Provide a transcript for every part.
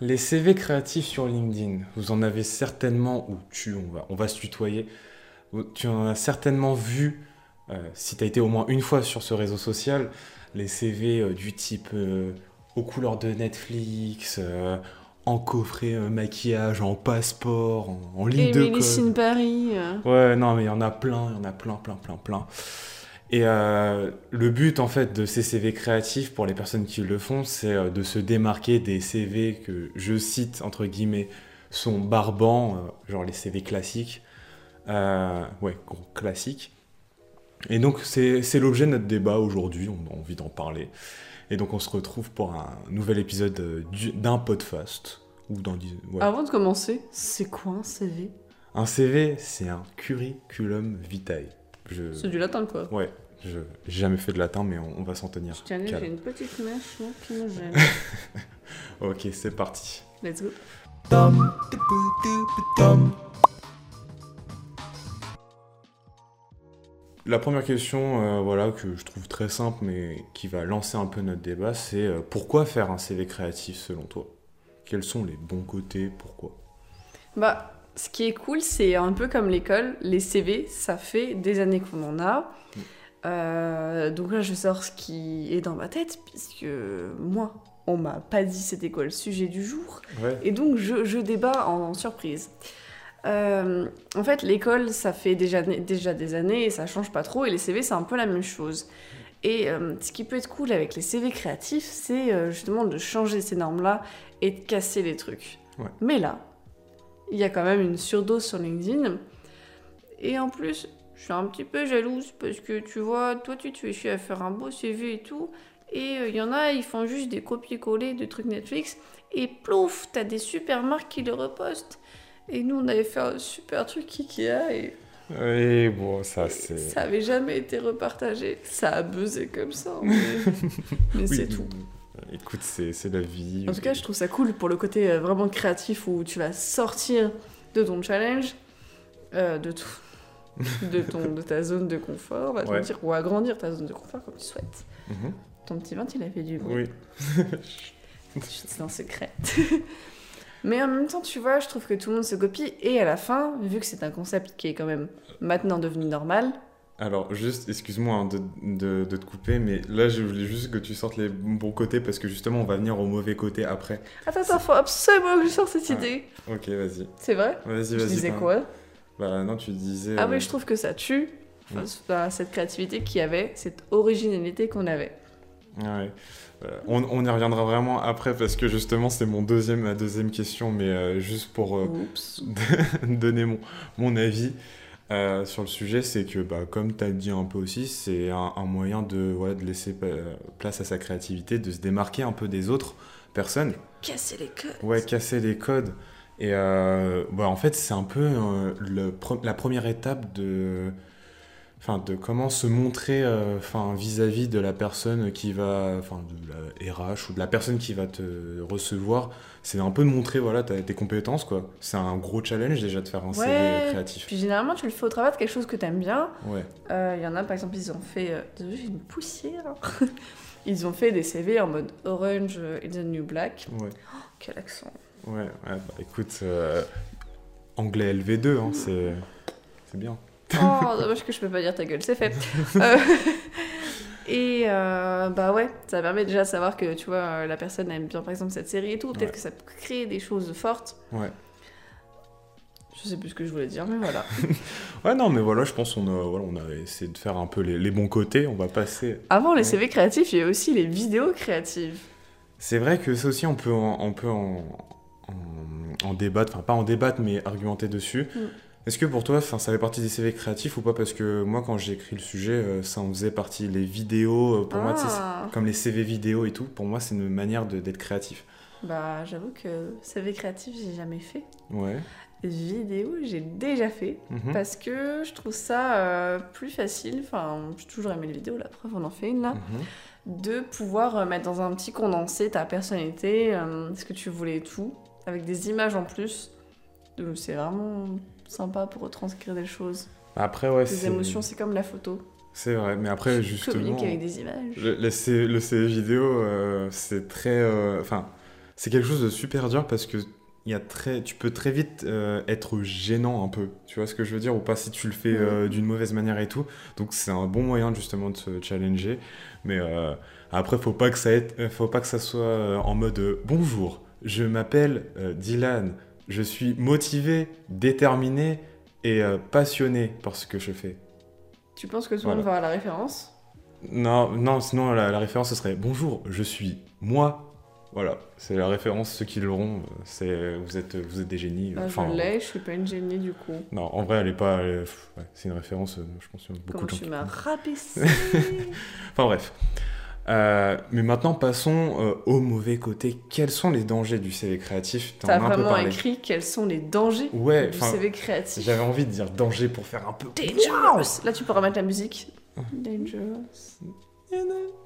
Les CV créatifs sur LinkedIn, vous en avez certainement, ou tu, on va, on va se tutoyer, tu en as certainement vu, euh, si tu as été au moins une fois sur ce réseau social, les CV euh, du type euh, aux couleurs de Netflix, en coffret maquillage, en passeport, en, en ligne de code. Paris. Ouais, non, mais il y en a plein, il y en a plein, plein, plein, plein. Et euh, le but en fait de ces CV créatifs pour les personnes qui le font, c'est euh, de se démarquer des CV que je cite entre guillemets sont barbants, euh, genre les CV classiques, ouais, classiques. Et donc c'est l'objet de notre débat aujourd'hui, on a envie d'en parler. Et donc on se retrouve pour un nouvel épisode d'un podcast. Ou dans, Avant de commencer, c'est quoi un CV Un CV, c'est un curriculum vitae. C'est du latin, quoi. Ouais, je j'ai jamais fait de latin, mais on, va s'en tenir. Tiens, j'ai une petite mèche qui me gêne. ok, c'est parti. Let's go. La première question, euh, voilà, que je trouve très simple, mais qui va lancer un peu notre débat, c'est euh, pourquoi faire un CV créatif selon toi? Quels sont les bons côtés? Pourquoi? Bah, ce qui est cool, c'est un peu comme l'école, les CV, ça fait des années qu'on en a. Euh, donc là, je sors ce qui est dans ma tête, puisque moi, on m'a pas dit c'était quoi le sujet du jour. Et donc, je, débat en, surprise. Euh, en fait, l'école, ça fait déjà, déjà des années et ça change pas trop. Et les CV, c'est un peu la même chose. Et euh, ce qui peut être cool avec les CV créatifs, c'est justement de changer ces normes-là et de casser les trucs. Mais là, il y a quand même une surdose sur LinkedIn. Et en plus, je suis un petit peu jalouse parce que tu vois, toi tu te fais chier à faire un beau CV et tout. Et euh, il y en a, ils font juste des copier-coller de trucs Netflix. Et plouf, t'as des super marques qui le repostent. Et nous, on avait fait un super truc Ikea et. Oui, bon, ça c'est. Ça avait jamais été repartagé. Ça a buzzé comme ça. Mais, c'est tout. Écoute, c'est la vie. En tout cas, je trouve ça cool pour le côté euh, vraiment créatif où tu vas sortir de ton challenge, euh, de tout. De, ton, de ta zone de confort, va te dire, ou agrandir ta zone de confort comme tu souhaites. Mhm. Ton petit ventre, il a fait du bruit. Oui. C'est un secret. Mais en même temps, tu vois, je trouve que tout le monde se copie. Et à la fin, vu que c'est un concept qui est quand même maintenant devenu normal, alors, juste, excuse-moi hein, de, de, te couper, mais là, je voulais juste que tu sortes les bons côtés parce que justement, on va venir au mauvais côté après. Attends, attends, faut absolument que je sorte cette idée. Ok, vas-y. C'est vrai? Vas-y, vas-y. Tu disais quoi? Bah, non, tu disais. Ah, oui, euh, je trouve que ça tue cette créativité qu'il y avait, cette originalité qu'on avait. Ouais. On, on, y reviendra vraiment après parce que justement c'est mon deuxième ma deuxième question mais euh, juste pour euh, donner mon, mon avis euh, sur le sujet, c'est que, bah, comme tu as dit un peu aussi, c'est un, moyen de, de laisser place à sa créativité, de se démarquer un peu des autres personnes. Casser les codes. Ouais, casser les codes. Et euh, bah, en fait, c'est un peu euh, le, la première étape de, enfin de comment se montrer euh, enfin vis-à-vis de la personne qui va enfin de la RH ou de la personne qui va te recevoir. C'est un peu de montrer voilà tes compétences quoi. C'est un gros challenge déjà de faire un CV créatif. puis généralement tu le fais au travers de quelque chose que tu aimes bien. Ouais. Euh, il y en a par exemple ils ont fait euh, désolé j'ai une poussière ils ont fait des CV en mode orange is the new black. Ouais. Oh, quel accent. Ouais, ouais bah, écoute anglais LV2 hein, c'est c'est bien Oh, dommage que je peux pas dire ta gueule, c'est fait. Euh, et euh, bah ouais, ça permet déjà de savoir que tu vois, la personne aime bien par exemple cette série et tout. Peut-être que ça peut créer des choses fortes. Ouais. Je sais plus ce que je voulais dire, mais voilà. ouais, non, mais voilà, je pense qu'on a, voilà, on a essayé de faire un peu les, bons côtés. On va passer. Avant les CV créatifs, il y a aussi les vidéos créatives. C'est vrai que ça aussi, on peut en, on peut en, en, débattre, enfin pas en débattre, mais argumenter dessus. Mm. Est-ce que pour toi, ça fait partie des CV créatifs ou pas? Parce que moi, quand j'ai écrit le sujet, euh, ça en faisait partie. Les vidéos, euh, pour moi, ah. comme les CV vidéo et tout, pour moi, c'est une manière d'être créatif. Bah, j'avoue que CV créatif, j'ai jamais fait. Ouais. Vidéo, j'ai déjà fait. Mhm. Parce que je trouve ça euh, plus facile. Enfin, j'ai toujours aimé les vidéos, la preuve, on en fait une là. Mhm. De pouvoir mettre dans un petit condensé ta personnalité, ce que tu voulais et tout, avec des images en plus. C'est vraiment sympa pour retranscrire des choses. Après, ouais, Des émotions, c'est comme la photo. C'est vrai, mais après, justement. Communiquer avec des images. Le, le, CV vidéo, euh, c'est très. Euh, enfin, c'est quelque chose de super dur parce que y a très, tu peux très vite euh, être gênant un peu. Tu vois ce que je veux dire? Ou pas si tu le fais euh, d'une mauvaise manière et tout. Donc c'est un bon moyen justement de se challenger. Mais après, faut pas que ça ait- faut pas que ça soit en mode bonjour. Je m'appelle Dylan. Je suis motivé, déterminé et euh, passionné par ce que je fais. Tu penses que tout le monde va Voilà. avoir la référence? Non, non, sinon la, la référence ce serait bonjour, je suis moi. Voilà, c'est la référence, ceux qui l'auront, c'est vous êtes, vous êtes des génies. Bah, Enfin, Je l'ai, je suis pas une génie du coup. non, en vrai, elle est pas. elle est- pff, ouais, c'est une référence, euh, je pense a beaucoup Comment de gens tu m'as rabaissé Enfin bref. Euh, mais maintenant, passons euh, au mauvais côté. Quels sont les dangers du CV créatif? T'en T'as as un peu vraiment parlé. écrit quels sont les dangers Ouais, du enfin, CV créatif. j'avais envie de dire danger pour faire un peu. Dangerous Là, tu peux remettre la musique. Dangerous.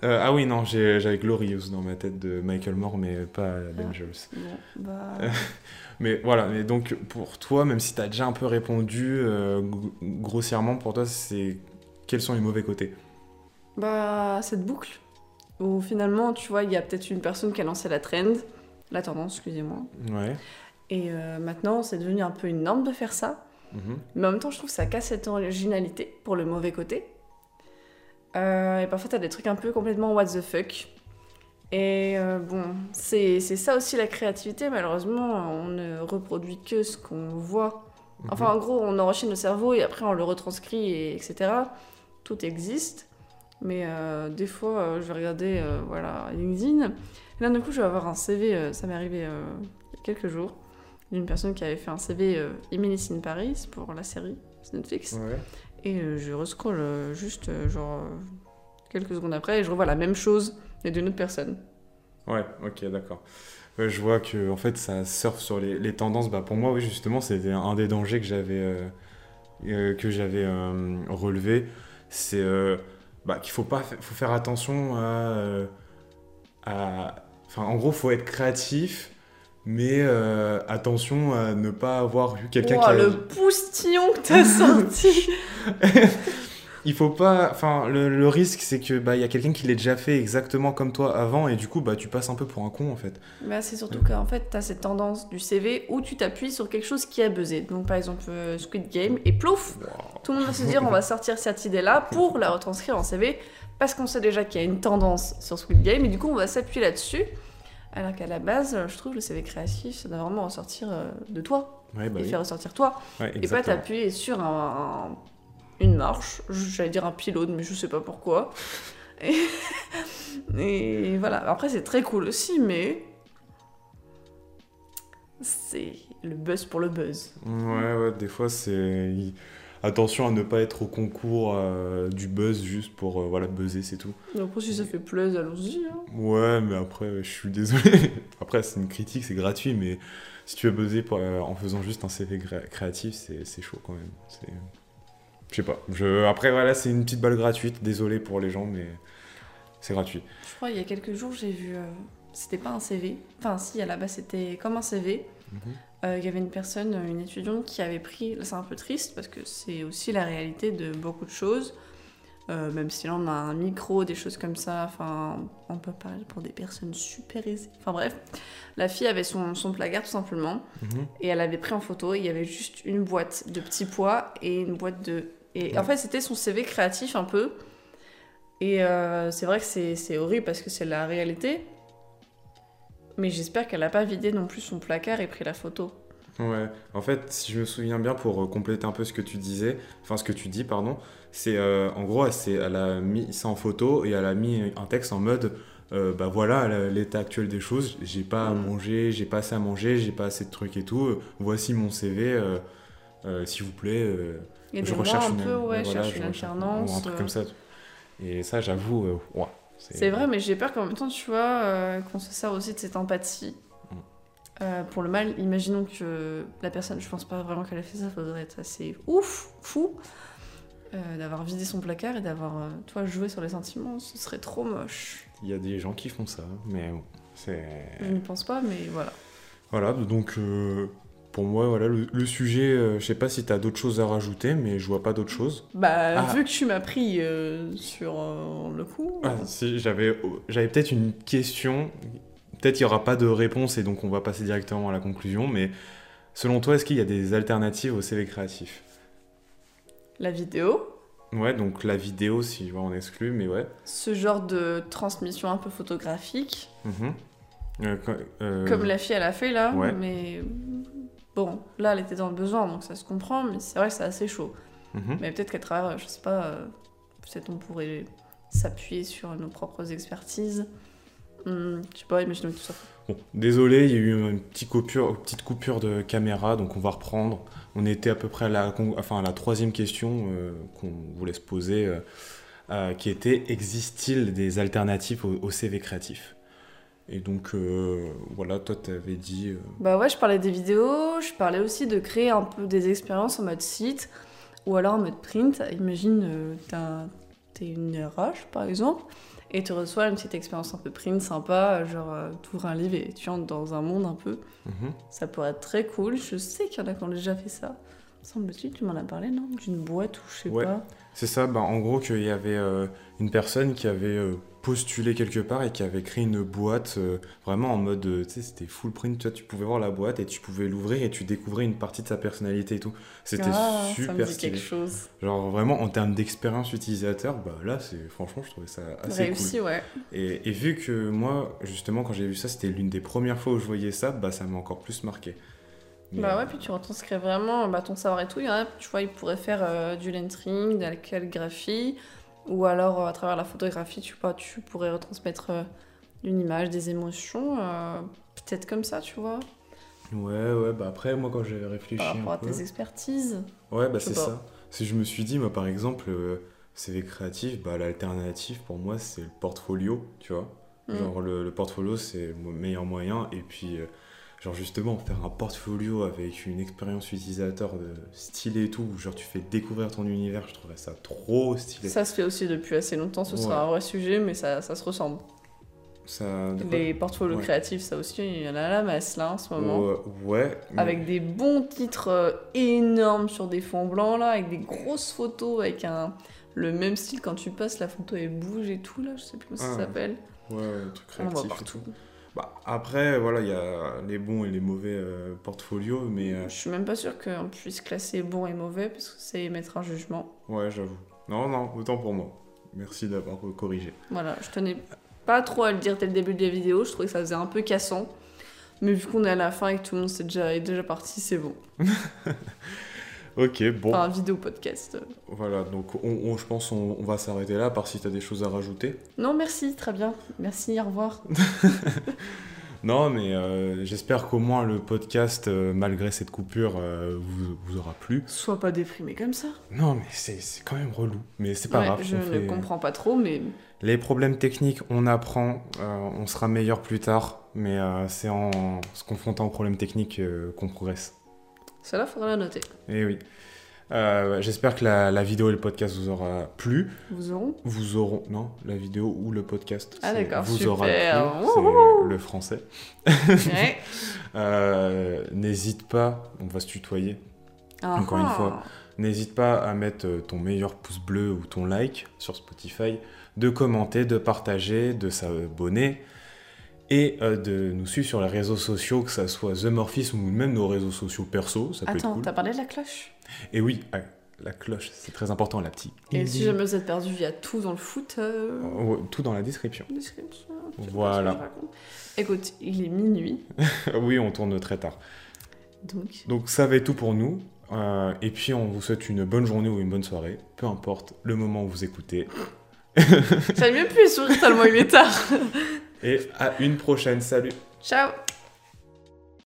Euh, ah oui, non, j'ai- j'avais Glorious dans ma tête de Michael Moore, mais pas Dangerous. Bon, bah. Mais voilà, mais donc pour toi, même si tu as déjà un peu répondu euh, gr- grossièrement, pour toi, c'est quels sont les mauvais côtés? Bah, cette boucle où finalement, tu vois, il y a peut-être une personne qui a lancé la trend, la tendance, excusez-moi. Ouais. Et euh, maintenant, c'est devenu un peu une norme de faire ça. Mhm. Mais en même temps, je trouve que ça casse cette originalité pour le mauvais côté. Euh, et parfois, t'as des trucs un peu complètement what the fuck. Et euh, bon, c'est ça aussi la créativité. Malheureusement, on ne reproduit que ce qu'on voit. Enfin, en gros, on enrichit nos cerveaux et après on le retranscrit, et etc. Tout existe. Mais euh, des fois, euh, je vais regarder euh, voilà, LinkedIn. Et là, d'un coup, je vais avoir un CV, ça m'est arrivé il y a quelques jours, d'une personne qui avait fait un CV Emily in Paris pour la série Netflix. Ouais. Et je rescroll juste, genre, quelques secondes après, et je revois la même chose, mais d'une autre personne. Ouais, ok, d'accord. Ouais, je vois que en fait ça surfe sur les, les tendances. Bah, pour moi, oui, justement, c'était un des dangers que j'avais que j'avais relevé. C'est bah, qu'il faut pas fa- faut faire attention à, euh, à- Enfin, en gros, faut être créatif, mais euh, attention à ne pas avoir vu quelqu'un qui a... le poustillon que t'as sorti Il faut pas. Enfin, le, le risque, c'est que bah, y a quelqu'un qui l'ait déjà fait exactement comme toi avant, et du coup, bah, tu passes un peu pour un con en fait. Bah, c'est surtout qu'en fait, t'as cette tendance du CV où tu t'appuies sur quelque chose qui a buzzé. Donc, par exemple, euh, Squid Game, et plouf Tout le monde va se dire, on va sortir cette idée-là pour la retranscrire en CV, parce qu'on sait déjà qu'il y a une tendance sur Squid Game, et du coup, on va s'appuyer là-dessus. Alors qu'à la base, je trouve le CV créatif, ça doit vraiment ressortir euh, de toi, Ouais, bah et oui. faire ressortir toi. Ouais, Et pas t'appuyer sur un, un- une marche, j'allais dire un pylône, mais je sais pas pourquoi. Et, et voilà, après c'est très cool aussi, mais c'est le buzz pour le buzz. Ouais, ouais, des fois, c'est. Attention à ne pas être au concours euh, du buzz juste pour euh, voilà, buzzer, c'est tout. Après, si ça fait plaisir, allons-y. hein. Ouais, mais après, je suis désolé. après, c'est une critique, c'est gratuit, mais si tu veux buzzer pour, euh, en faisant juste un CV créatif, c'est c'est chaud quand même. C'est. Je sais pas. Je... Après, voilà, c'est une petite balle gratuite. Désolé pour les gens, mais c'est gratuit. Je crois il y a quelques jours, j'ai vu. euh, c'était pas un CV. Enfin, si, à la base, c'était comme un CV. Mhm. Euh, Il y avait une personne, une étudiante, qui avait pris. C'est un peu triste parce que c'est aussi la réalité de beaucoup de choses. Euh, même si là, on a un micro, des choses comme ça. Enfin, on peut parler pour des personnes super aisées. Enfin, bref. La fille avait son, son placard tout simplement. Mhm. Et elle avait pris en photo. Il y avait juste une boîte de petits pois et une boîte de. Et en fait, c'était son CV créatif un peu. Et euh, c'est vrai que c'est horrible parce que c'est la réalité. Mais j'espère qu'elle n'a pas vidé non plus son placard et pris la photo. Ouais, en fait, si je me souviens bien, pour euh, compléter un peu ce que tu disais, enfin ce que tu dis, pardon, c'est euh, en gros, elle, elle a mis ça en photo et elle a mis un texte en mode, euh, bah voilà, l'état actuel des choses, j'ai pas à manger, j'ai pas assez à manger, j'ai pas assez de trucs et tout, voici mon CV, euh, s'il vous plaît, euh, je recherche un une, peu, ouais, voilà, je une recherche- alternance. ou un truc euh. comme ça. Et ça, j'avoue, euh, ouah, C'est vrai, mais j'ai peur qu'en même temps, tu vois, euh, qu'on se sert aussi de cette empathie. Mm. Euh, pour le mal, imaginons que la personne, je pense pas vraiment qu'elle a fait ça, faudrait être assez ouf, fou, euh, d'avoir vidé son placard et d'avoir, euh, toi, joué sur les sentiments, ce serait trop moche. Il y a des gens qui font ça, mais bon, c'est... Je ne pense pas, mais voilà. Voilà, donc euh, pour moi, voilà, le, le sujet, euh, je sais pas si tu as d'autres choses à rajouter, mais je vois pas d'autres choses. Bah, Ah. vu que tu m'as pris euh, sur euh, le coup. Ah, si, j'avais, j'avais peut-être une question peut-être il n'y aura pas de réponse et donc on va passer directement à la conclusion, mais selon toi, est-ce qu'il y a des alternatives au CV créatif? La vidéo, Ouais, donc la vidéo, si tu vois, on exclut, mais ouais. ce genre de transmission un peu photographique, Mhm. Euh, co- euh, comme la fille elle a fait là, ouais. mais bon, là elle était dans le besoin donc ça se comprend, mais c'est vrai que c'est assez chaud. mhm. Mais peut-être qu'à travers, je sais pas, euh, peut-être on pourrait s'appuyer sur nos propres expertises. Hum, je sais pas, imaginons tout ça. Bon, désolé, il y a eu une petite coupure, une petite coupure de caméra, donc on va reprendre. On était à peu près à la, enfin, à la troisième question euh, qu'on voulait se poser, euh, euh, qui était existe-t-il des alternatives au, au CV créatif? Et donc, euh, voilà, toi, tu avais dit. euh, Bah ouais, je parlais des vidéos, je parlais aussi de créer un peu des expériences en mode site ou alors en mode print. Imagine, euh, t'as- t'es une RH par exemple et tu reçois une petite expérience un peu print sympa, genre t'ouvres un livre et tu entres dans un monde un peu. mhm. Ça pourrait être très cool. Je sais qu'il y en a qui ont déjà fait ça. Semble-t-il, tu m'en as parlé, non? D'une boîte ou je sais Ouais. pas. C'est ça, bah, en gros qu'il y avait une personne qui avait postulé quelque part et qui avait créé une boîte euh, vraiment en mode, euh, tu sais, c'était full print, tu vois, tu pouvais voir la boîte et tu pouvais l'ouvrir et tu découvrais une partie de sa personnalité et tout. C'était Ah, ça me super dit stylé. quelque chose. Genre vraiment en termes d'expérience utilisateur, bah là, c'est franchement, je trouvais ça assez Réussi, ouais. cool. Et, et vu que moi, justement, quand j'ai vu ça, c'était l'une des premières fois où je voyais ça, bah ça m'a encore plus marqué. Mais, Bah euh, ouais, puis tu retranscris vraiment bah, ton savoir et tout. Il y en a, tu vois, ils pourraient faire euh, du lettering, de la calligraphie, ou alors euh, à travers la photographie, tu vois, tu pourrais retransmettre euh, une image, des émotions, euh, peut-être comme ça, tu vois, Ouais, ouais, bah après, moi, quand j'ai réfléchi par rapport un à tes expertises. Ouais, bah c'est ça. Si je me suis dit, moi par exemple, CV créatif, bah l'alternative pour moi c'est le portfolio, tu vois. Mm. Genre le, le portfolio c'est le meilleur moyen et puis genre justement faire un portfolio avec une expérience utilisateur de stylé et tout, où genre tu fais découvrir ton univers, je trouverais ça trop stylé. Ça se fait aussi depuis assez longtemps, ce Ouais. sera un vrai sujet, mais ça, ça se ressemble. Ça, Les portfolios Ouais. créatifs, ça aussi, il y en a à la masse là en ce moment. Ouais, ouais, mais- Avec des bons titres euh, énormes sur des fonds blancs là, avec des grosses photos, avec un le même style quand tu passes, la photo elle bouge et tout là, je sais plus comment ça Ah. s'appelle. ouais, ouais, truc créatif et partout. tout. Bah, après, voilà, il y a les bons et les mauvais euh, portfolios, mais euh, Je suis même pas sûre qu'on puisse classer bon et mauvais parce que c'est émettre un jugement. Ouais, j'avoue. Non, non, autant pour moi. Merci d'avoir corrigé. Voilà, je tenais pas trop à le dire dès le début de la vidéo, je trouvais que ça faisait un peu cassant. Mais vu qu'on est à la fin et que tout le monde est déjà, est déjà parti, c'est bon. Ok, bon. Enfin, vidéo podcast. Voilà, donc on, on- je pense on, on va s'arrêter là, à part si tu as des choses à rajouter. Non, merci, très bien. Merci, au revoir. Non, mais euh, j'espère qu'au moins le podcast, euh, malgré cette coupure, euh, vous, vous aura plu. Sois pas déprimé comme ça. Non, mais c'est quand même relou. Mais c'est pas Ouais, grave. je ne fait- comprends pas trop, mais Les problèmes techniques, on apprend, on sera meilleur plus tard. Mais c'est en se confrontant aux problèmes techniques qu'on progresse. Cela faudra la noter. Et oui. Euh, J'espère que la, la vidéo et le podcast vous aura plu. Vous aurez Vous auront. Non, la vidéo ou le podcast. Ah, d'accord, Vous super. aura plu. C'est le français. Ouais. Euh, N'hésite pas, on va se tutoyer. Encore une Ah. fois. N'hésite pas à mettre euh, ton meilleur pouce bleu ou ton like sur Spotify, de commenter, de partager, de s'abonner et euh, de nous suivre sur les réseaux sociaux, que ça soit The Morphism ou même nos réseaux sociaux perso, ça peut être Attends, cool. t'as parlé de la cloche? Et oui, ah, la cloche, c'est très important, la petite. Et si jamais vous êtes perdu, il y a tout dans le foot. euh, Oh, Tout dans la description. Voilà. Écoute, il est minuit, oui, on tourne très tard. donc Donc ça va être tout pour nous. Euh, et puis on vous souhaite une bonne journée ou une bonne soirée, peu importe le moment où vous écoutez. j'arrive même plus à sourire tellement il est tard. Et à une prochaine, salut. Ciao